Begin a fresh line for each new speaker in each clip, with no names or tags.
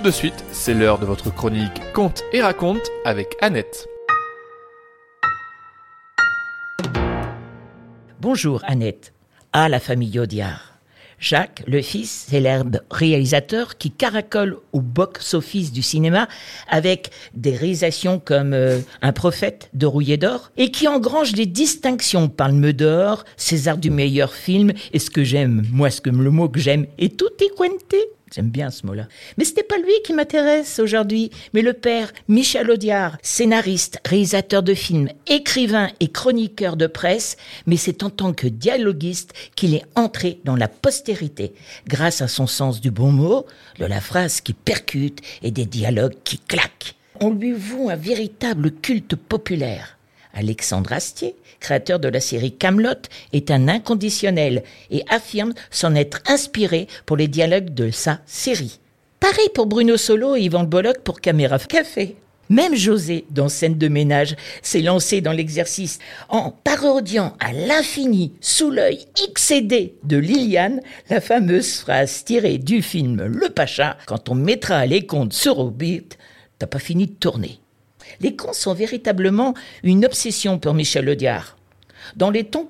tout de suite, c'est l'heure de votre chronique Conte et raconte avec Annette.
Bonjour Annette. À la famille Audiard. Jacques, le fils, célèbre réalisateur qui caracole au box-office du cinéma avec des réalisations comme euh, Un prophète de Rouillé d'Or et qui engrange des distinctions Palme d'Or, César du meilleur film et ce que j'aime, moi ce que le mot que j'aime est tout quente. J'aime bien ce mot-là. Mais n'est pas lui qui m'intéresse aujourd'hui, mais le père Michel Audiard, scénariste, réalisateur de films, écrivain et chroniqueur de presse, mais c'est en tant que dialoguiste qu'il est entré dans la postérité, grâce à son sens du bon mot, de la phrase qui percute et des dialogues qui claquent. On lui voue un véritable culte populaire. Alexandre Astier, créateur de la série Camelot, est un inconditionnel et affirme s'en être inspiré pour les dialogues de sa série. Pareil pour Bruno Solo et Yvan Bollock pour Caméra Café. Même José, dans Scène de ménage, s'est lancé dans l'exercice en parodiant à l'infini, sous l'œil excédé de Liliane, la fameuse phrase tirée du film Le Pacha, quand on mettra les comptes sur Orbit, t'as pas fini de tourner. Les cons sont véritablement une obsession pour Michel Audiard. Dans les tons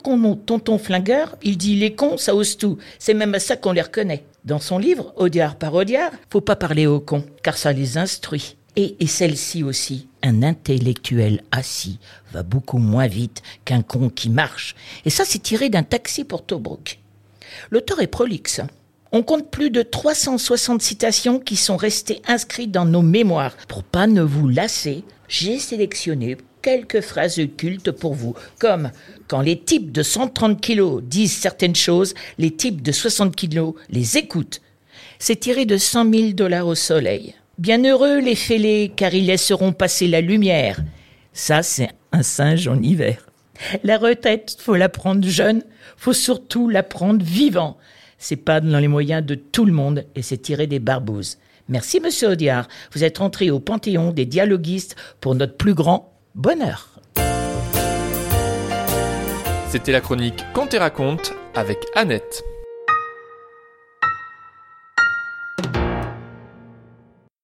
Tonton Flingueur, il dit les cons, ça ose tout. C'est même à ça qu'on les reconnaît. Dans son livre, Audiard par Audiard, faut pas parler aux cons, car ça les instruit. Et, et celle-ci aussi, un intellectuel assis va beaucoup moins vite qu'un con qui marche. Et ça, c'est tiré d'un taxi pour Tobruk. L'auteur est prolixe. On compte plus de 360 citations qui sont restées inscrites dans nos mémoires. Pour pas ne vous lasser, j'ai sélectionné quelques phrases cultes pour vous, comme quand les types de 130 kilos disent certaines choses, les types de 60 kilos les écoutent. C'est tiré de 100 000 dollars au soleil. Bienheureux les fêlés, car ils laisseront passer la lumière. Ça, c'est un singe en hiver. La retraite, faut la prendre jeune, faut surtout la prendre vivant. C'est pas dans les moyens de tout le monde et c'est tiré des barbouzes. Merci, monsieur Audiard. Vous êtes rentré au panthéon des dialoguistes pour notre plus grand bonheur.
C'était la chronique Conte et raconte avec Annette.